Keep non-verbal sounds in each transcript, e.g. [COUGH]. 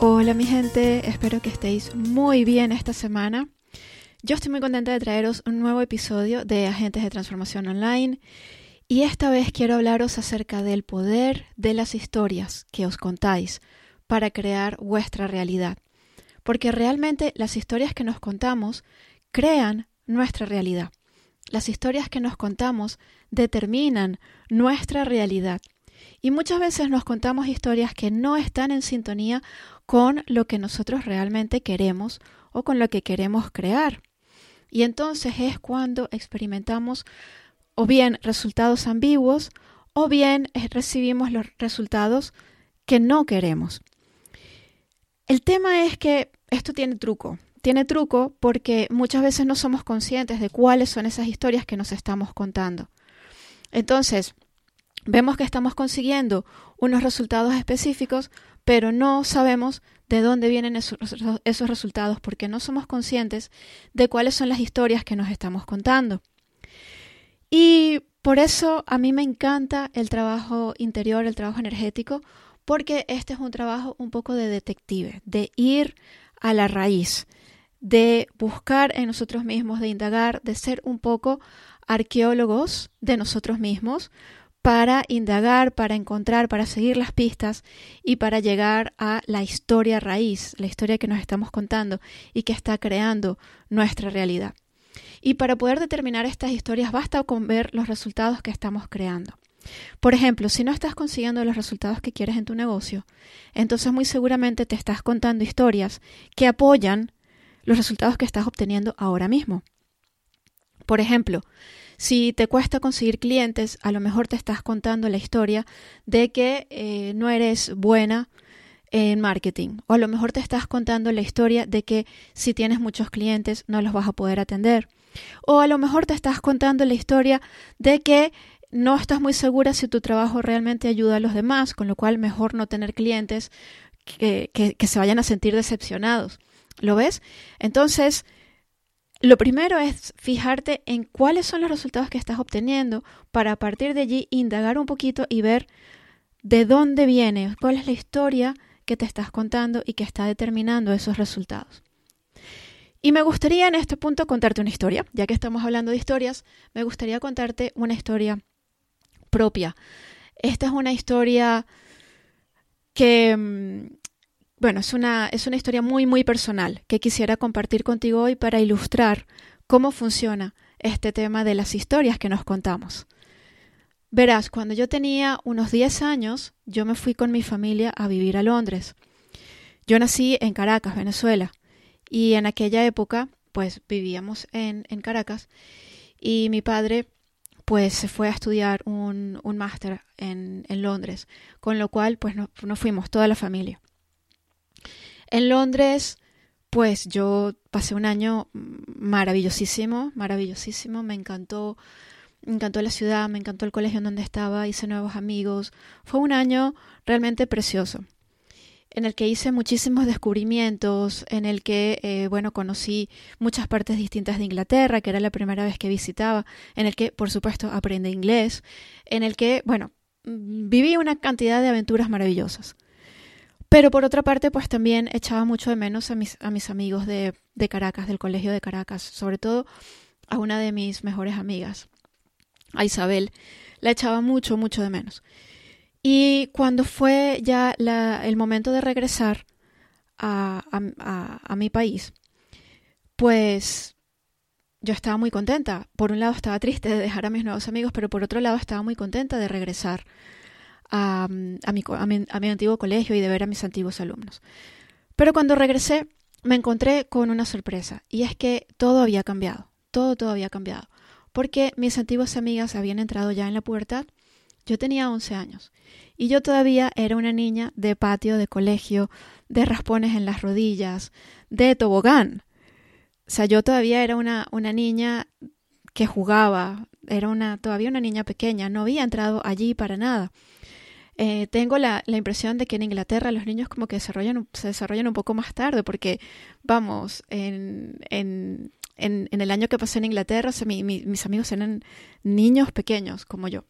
Hola mi gente, espero que estéis muy bien esta semana. Yo estoy muy contenta de traeros un nuevo episodio de Agentes de Transformación Online y esta vez quiero hablaros acerca del poder de las historias que os contáis para crear vuestra realidad. Porque realmente las historias que nos contamos crean nuestra realidad. Las historias que nos contamos determinan nuestra realidad. Y muchas veces nos contamos historias que no están en sintonía con lo que nosotros realmente queremos o con lo que queremos crear. Y entonces es cuando experimentamos o bien resultados ambiguos o bien recibimos los resultados que no queremos. El tema es que esto tiene truco. Tiene truco porque muchas veces no somos conscientes de cuáles son esas historias que nos estamos contando. Entonces, vemos que estamos consiguiendo unos resultados específicos, pero no sabemos de dónde vienen esos, resultados porque no somos conscientes de cuáles son las historias que nos estamos contando. Y por eso a mí me encanta el trabajo interior, el trabajo energético, porque este es un trabajo un poco de detective, de ir a la raíz, de buscar en nosotros mismos, de indagar, de ser un poco arqueólogos de nosotros mismos, para indagar, para encontrar, para seguir las pistas y para llegar a la historia raíz, la historia que nos estamos contando y que está creando nuestra realidad. Y para poder determinar estas historias basta con ver los resultados que estamos creando. Por ejemplo, si no estás consiguiendo los resultados que quieres en tu negocio, entonces muy seguramente te estás contando historias que apoyan los resultados que estás obteniendo ahora mismo. Por ejemplo, si te cuesta conseguir clientes, a lo mejor te estás contando la historia de que eh, no eres buena en marketing. O a lo mejor te estás contando la historia de que si tienes muchos clientes no los vas a poder atender. O a lo mejor te estás contando la historia de que no estás muy segura si tu trabajo realmente ayuda a los demás, con lo cual mejor no tener clientes que, que se vayan a sentir decepcionados. ¿Lo ves? Entonces, lo primero es fijarte en cuáles son los resultados que estás obteniendo para a partir de allí indagar un poquito y ver de dónde viene, cuál es la historia que te estás contando y que está determinando esos resultados. Y me gustaría en este punto contarte una historia, ya que estamos hablando de historias, me gustaría contarte una historia propia. Esta es una historia que mm, bueno, es una, es una historia muy, muy personal que quisiera compartir contigo hoy para ilustrar cómo funciona este tema de las historias que nos contamos. Verás, cuando yo tenía unos 10 años, yo me fui con mi familia a vivir a Londres. Yo nací en Caracas, Venezuela, y en aquella época, pues vivíamos en, en Caracas, y mi padre, pues se fue a estudiar un, un máster en, en, Londres, con lo cual, pues nos no fuimos, toda la familia. En Londres, pues yo pasé un año maravillosísimo, maravillosísimo, me encantó, me encantó la ciudad, me encantó el colegio en donde estaba, hice nuevos amigos, fue un año realmente precioso en el que hice muchísimos descubrimientos, en el que, eh, bueno, conocí muchas partes distintas de Inglaterra, que era la primera vez que visitaba, en el que, por supuesto, aprendí inglés, en el que, bueno, viví una cantidad de aventuras maravillosas. Pero por otra parte, pues también echaba mucho de menos a mis, amigos de, Caracas, del colegio de Caracas, sobre todo a una de mis mejores amigas, a Isabel, la echaba mucho, mucho de menos. Y cuando fue ya el momento de regresar a, mi país, pues yo estaba muy contenta. Por un lado estaba triste de dejar a mis nuevos amigos, pero por otro lado estaba muy contenta de regresar a, a, mi, a, mi, antiguo colegio y de ver a mis antiguos alumnos. Pero cuando regresé me encontré con una sorpresa y es que todo había cambiado, todo, todo había cambiado, porque mis antiguas amigas habían entrado ya en la pubertad, Yo tenía 11 años y yo todavía era una niña de patio, de colegio, de raspones en las rodillas, de tobogán. O sea, yo todavía era una, una niña que jugaba, era una, todavía una niña pequeña, no había entrado allí para nada. Eh, tengo la, la, impresión de que en Inglaterra los niños como que desarrollan, se desarrollan un poco más tarde, porque, vamos, en, en, en, el año que pasé en Inglaterra, mis amigos eran niños pequeños como yo.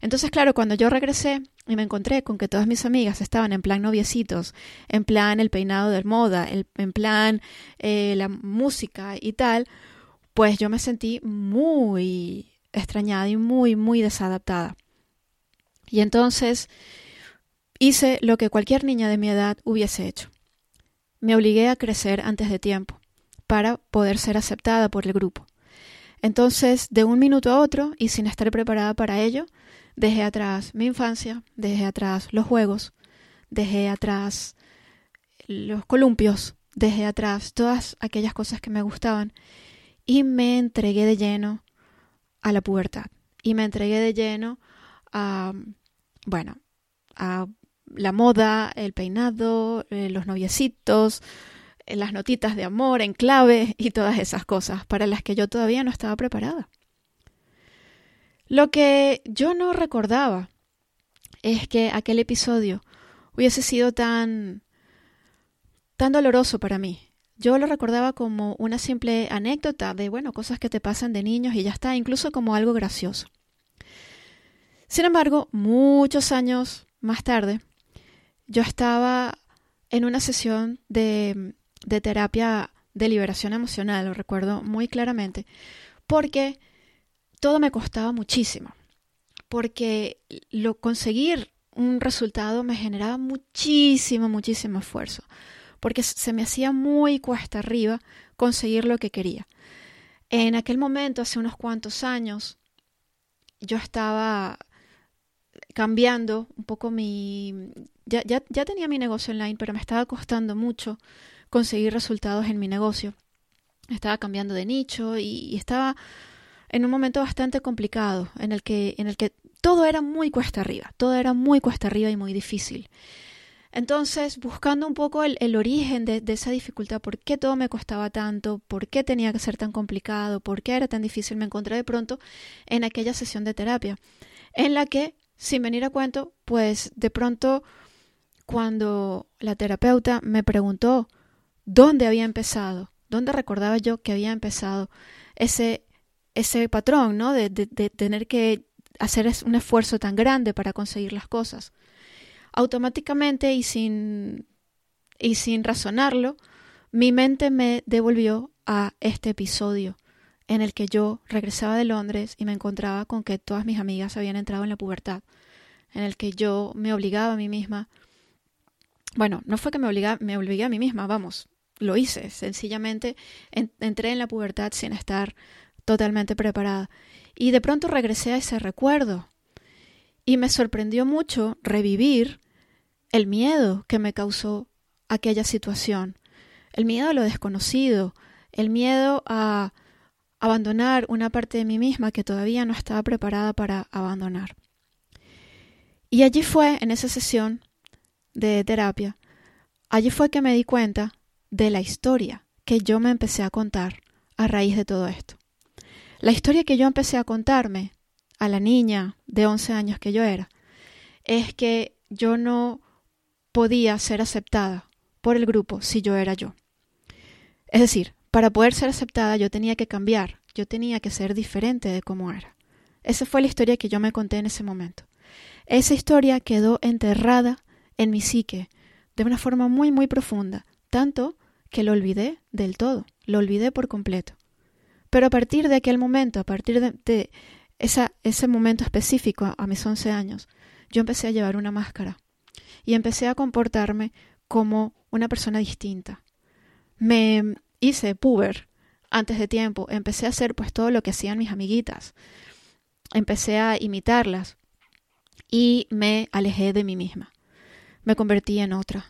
Entonces, claro, cuando yo regresé y me encontré con que todas mis amigas estaban en plan noviecitos, en plan el peinado de moda, el, en plan eh, la música y tal, pues yo me sentí muy extrañada y muy, muy desadaptada. Y entonces hice lo que cualquier niña de mi edad hubiese hecho. Me obligué a crecer antes de tiempo para poder ser aceptada por el grupo. Entonces, de un minuto a otro, y sin estar preparada para ello, dejé atrás mi infancia, dejé atrás los juegos, dejé atrás los columpios, dejé atrás todas aquellas cosas que me gustaban y me entregué de lleno a la pubertad. Y me entregué de lleno a, bueno, a la moda, el peinado, eh, los noviecitos, eh, las notitas de amor en clave [LAUGHS] y todas esas cosas para las que yo todavía no estaba preparada. Lo que yo no recordaba es que aquel episodio hubiese sido tan tan doloroso para mí. Yo lo recordaba como una simple anécdota de, bueno, cosas que te pasan de niños y ya está, incluso como algo gracioso. Sin embargo, muchos años más tarde, yo estaba en una sesión de, de terapia de liberación emocional, lo recuerdo muy claramente, porque todo me costaba muchísimo, porque lo conseguir un resultado me generaba muchísimo, muchísimo esfuerzo, porque se me hacía muy cuesta arriba conseguir lo que quería. En aquel momento, hace unos cuantos años, yo estaba cambiando un poco mi... Ya, ya, ya tenía mi negocio online, pero me estaba costando mucho conseguir resultados en mi negocio. Estaba cambiando de nicho y, estaba en un momento bastante complicado, en el que, en el que todo era muy cuesta arriba, todo era muy cuesta arriba y muy difícil. Entonces, buscando un poco el, el origen de, de, esa dificultad, por qué todo me costaba tanto, por qué tenía que ser tan complicado, por qué era tan difícil, me encontré de pronto en aquella sesión de terapia, en la que, sin venir a cuento, pues de pronto, cuando la terapeuta me preguntó dónde había empezado, dónde recordaba yo que había empezado ese, ese patrón, ¿no? De, de, tener que hacer un esfuerzo tan grande para conseguir las cosas. Automáticamente y sin, y sin razonarlo, mi mente me devolvió a este episodio en el que yo regresaba de Londres y me encontraba con que todas mis amigas habían entrado en la pubertad, en el que yo me obligaba a mí misma. Bueno, no fue que me, obliga, me obligué a mí misma, vamos, lo hice, sencillamente en, entré en la pubertad sin estar totalmente preparada. Y de pronto regresé a ese recuerdo. Y me sorprendió mucho revivir el miedo que me causó aquella situación. El miedo a lo desconocido, el miedo a abandonar una parte de mí misma que todavía no estaba preparada para abandonar. Y allí fue, en esa sesión de terapia, allí fue que me di cuenta de la historia que yo me empecé a contar a raíz de todo esto. La historia que yo empecé a contarme a la niña de 11 años que yo era es que yo no podía ser aceptada por el grupo si yo era yo. Es decir, para poder ser aceptada yo tenía que cambiar, yo tenía que ser diferente de cómo era. Esa fue la historia que yo me conté en ese momento. Esa historia quedó enterrada en mi psique de una forma muy, muy profunda, tanto que lo olvidé del todo, lo olvidé por completo. Pero a partir de aquel momento, a partir de, ese momento específico, a, a mis 11 años, yo empecé a llevar una máscara y empecé a comportarme como una persona distinta. Me hice puber antes de tiempo, empecé a hacer pues todo lo que hacían mis amiguitas, empecé a imitarlas y me alejé de mí misma, me convertí en otra.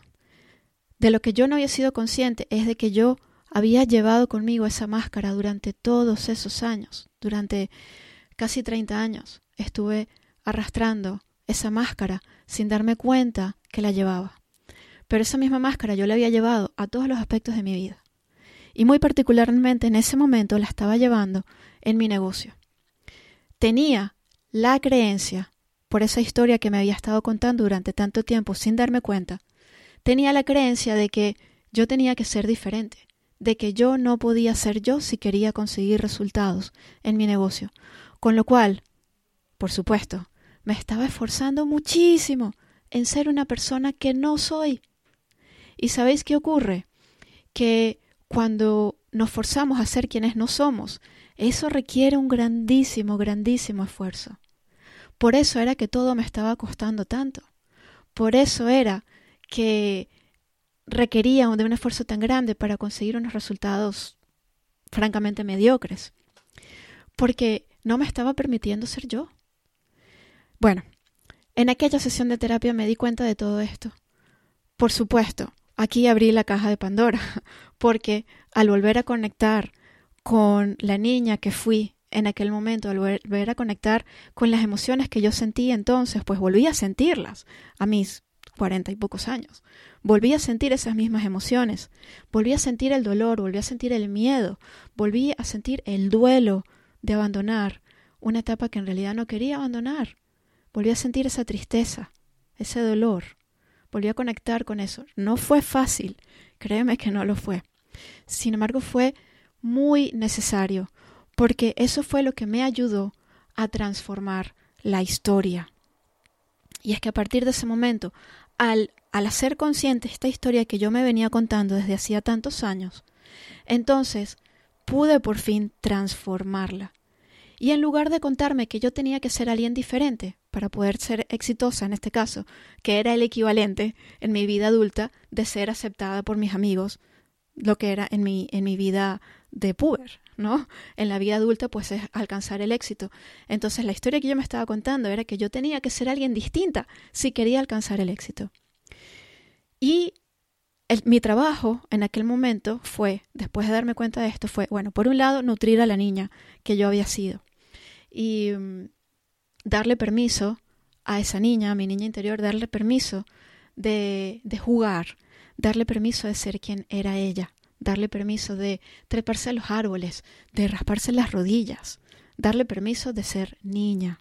De lo que yo no había sido consciente es de que yo había llevado conmigo esa máscara durante todos esos años, durante casi 30 años. Estuve arrastrando esa máscara sin darme cuenta que la llevaba. Pero esa misma máscara yo la había llevado a todos los aspectos de mi vida. Y muy particularmente en ese momento la estaba llevando en mi negocio. Tenía la creencia, por esa historia que me había estado contando durante tanto tiempo sin darme cuenta, tenía la creencia de que yo tenía que ser diferente, de que yo no podía ser yo si quería conseguir resultados en mi negocio. Con lo cual, por supuesto, me estaba esforzando muchísimo en ser una persona que no soy. ¿Y sabéis qué ocurre? Que cuando nos forzamos a ser quienes no somos, eso requiere un grandísimo, grandísimo esfuerzo. Por eso era que todo me estaba costando tanto. Por eso era que requería de un esfuerzo tan grande para conseguir unos resultados francamente mediocres, porque no me estaba permitiendo ser yo. Bueno, en aquella sesión de terapia me di cuenta de todo esto. Por supuesto, aquí abrí la caja de Pandora, porque al volver a conectar con la niña que fui en aquel momento, al volver a conectar con las emociones que yo sentí entonces, pues volví a sentirlas a mis cuarenta y pocos años. Volví a sentir esas mismas emociones, volví a sentir el dolor, volví a sentir el miedo, volví a sentir el duelo de abandonar una etapa que en realidad no quería abandonar. Volví a sentir esa tristeza, ese dolor, volví a conectar con eso. No fue fácil, créeme que no lo fue. Sin embargo, fue muy necesario, porque eso fue lo que me ayudó a transformar la historia. Y es que a partir de ese momento, al, al hacer consciente esta historia que yo me venía contando desde hacía tantos años, entonces pude por fin transformarla. Y en lugar de contarme que yo tenía que ser alguien diferente para poder ser exitosa en este caso, que era el equivalente en mi vida adulta de ser aceptada por mis amigos, lo que era en mi, en mi vida de puber, ¿no? En la vida adulta, pues es alcanzar el éxito. Entonces, la historia que yo me estaba contando era que yo tenía que ser alguien distinta si quería alcanzar el éxito. Y mi trabajo en aquel momento fue, después de darme cuenta de esto, fue, bueno, por un lado, nutrir a la niña que yo había sido y mm, darle permiso a esa niña, a mi niña interior, darle permiso de, de jugar, darle permiso de ser quien era ella, darle permiso de treparse a los árboles, de rasparse las rodillas, darle permiso de ser niña.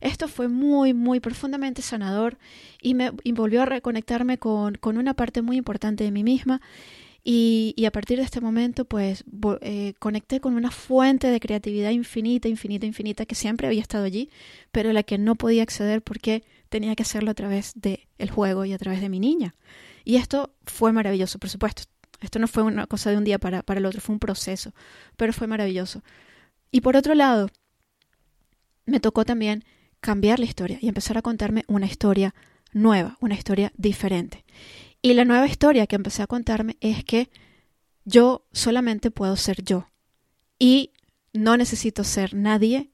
Esto fue muy, muy profundamente sanador y me volvió a reconectarme con, con una parte muy importante de mí misma y, a partir de este momento, pues eh, conecté con una fuente de creatividad infinita, infinita, infinita, que siempre había estado allí, pero a la que no podía acceder porque tenía que hacerlo a través del el juego y a través de mi niña. Y esto fue maravilloso, por supuesto. Esto no fue una cosa de un día para, para el otro, fue un proceso, pero fue maravilloso. Y por otro lado, me tocó también cambiar la historia y empezar a contarme una historia nueva, una historia diferente. Y la nueva historia que empecé a contarme es que yo solamente puedo ser yo y no necesito ser nadie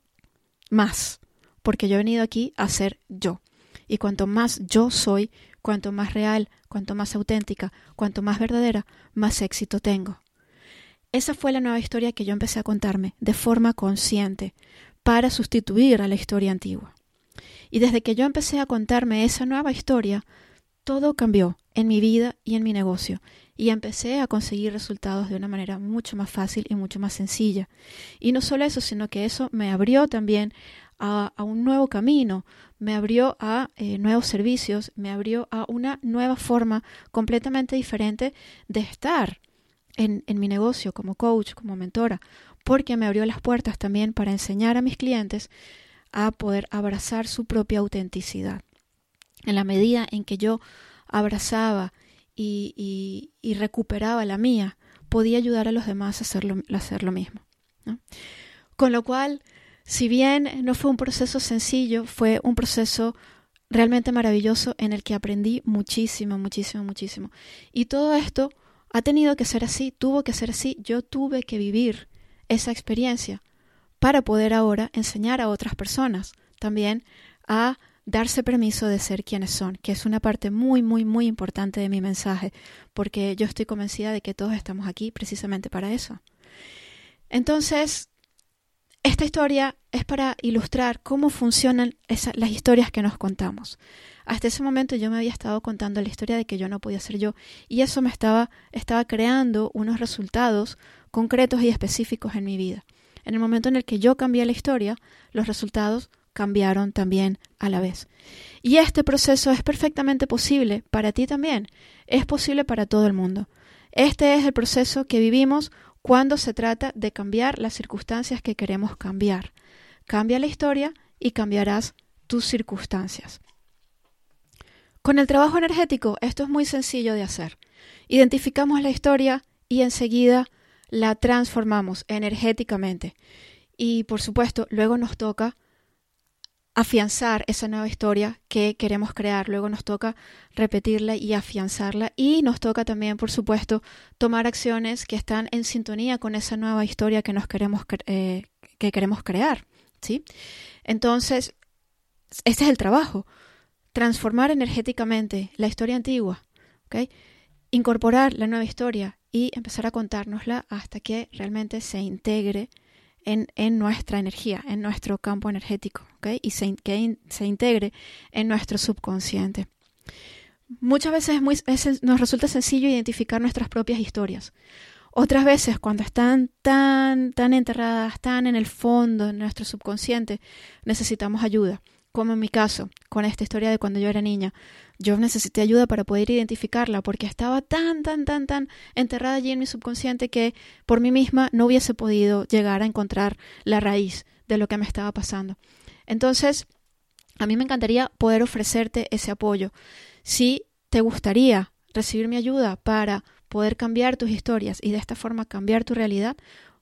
más, porque yo he venido aquí a ser yo. Y cuanto más yo soy, cuanto más real, cuanto más auténtica, cuanto más verdadera, más éxito tengo. Esa fue la nueva historia que yo empecé a contarme de forma consciente para sustituir a la historia antigua. Y desde que yo empecé a contarme esa nueva historia, todo cambió en mi vida y en mi negocio y empecé a conseguir resultados de una manera mucho más fácil y mucho más sencilla. Y no solo eso, sino que eso me abrió también a, un nuevo camino, me abrió a eh, nuevos servicios, me abrió a una nueva forma completamente diferente de estar en, en mi negocio como coach, como mentora, porque me abrió las puertas también para enseñar a mis clientes a poder abrazar su propia autenticidad. En la medida en que yo abrazaba y, recuperaba la mía, podía ayudar a los demás a hacer a hacer lo mismo. Con lo cual, si bien no fue un proceso sencillo, fue un proceso realmente maravilloso en el que aprendí muchísimo, muchísimo, muchísimo. Y todo esto ha tenido que ser así, tuvo que ser así, yo tuve que vivir esa experiencia para poder ahora enseñar a otras personas también a darse permiso de ser quienes son, que es una parte muy, muy, muy importante de mi mensaje, porque yo estoy convencida de que todos estamos aquí precisamente para eso. Entonces, esta historia es para ilustrar cómo funcionan las historias que nos contamos. Hasta ese momento yo me había estado contando la historia de que yo no podía ser yo y eso me estaba, estaba creando unos resultados concretos y específicos en mi vida. En el momento en el que yo cambié la historia, los resultados cambiaron también a la vez. Y este proceso es perfectamente posible para ti también, es posible para todo el mundo. Este es el proceso que vivimos cuando se trata de cambiar las circunstancias que queremos cambiar. Cambia la historia y cambiarás tus circunstancias. Con el trabajo energético esto es muy sencillo de hacer. Identificamos la historia y enseguida la transformamos energéticamente. Y por supuesto, luego nos toca afianzar esa nueva historia que queremos crear. Luego nos toca repetirla y afianzarla. Y nos toca también, por supuesto, tomar acciones que están en sintonía con esa nueva historia que nos queremos, eh, que queremos crear. ¿sí? Entonces, este es el trabajo transformar energéticamente la historia antigua, incorporar la nueva historia y empezar a contárnosla hasta que realmente se integre en, nuestra energía, en nuestro campo energético, y se, que se integre en nuestro subconsciente. Muchas veces nos resulta sencillo identificar nuestras propias historias. Otras veces, cuando están tan, tan enterradas, tan en el fondo de nuestro subconsciente, necesitamos ayuda como en mi caso, con esta historia de cuando yo era niña. Yo necesité ayuda para poder identificarla porque estaba tan, tan, tan, tan enterrada allí en mi subconsciente que por mí misma no hubiese podido llegar a encontrar la raíz de lo que me estaba pasando. Entonces, a mí me encantaría poder ofrecerte ese apoyo. Si te gustaría recibir mi ayuda para poder cambiar tus historias y de esta forma cambiar tu realidad,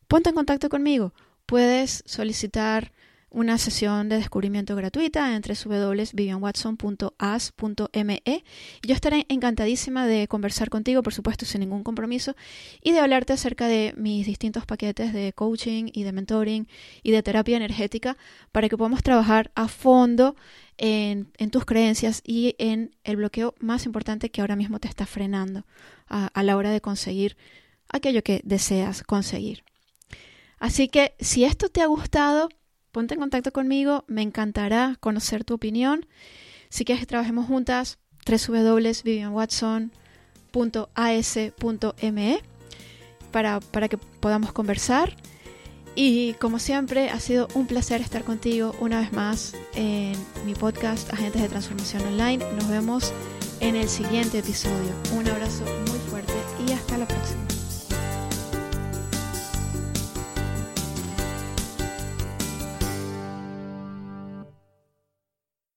ponte en contacto conmigo. Puedes solicitar una sesión de descubrimiento gratuita entre www.vivianwatson.as.me. Yo estaré encantadísima de conversar contigo, por supuesto, sin ningún compromiso, y de hablarte acerca de mis distintos paquetes de coaching y de mentoring y de terapia energética para que podamos trabajar a fondo en, tus creencias y en el bloqueo más importante que ahora mismo te está frenando a la hora de conseguir aquello que deseas conseguir. Así que si esto te ha gustado, ponte en contacto conmigo, me encantará conocer tu opinión. Si quieres que trabajemos juntas, www.vivianwatson.as.me para, para que podamos conversar. Y como siempre, ha sido un placer estar contigo una vez más en mi podcast Agentes de Transformación Online. Nos vemos en el siguiente episodio. Un abrazo muy fuerte y hasta la próxima.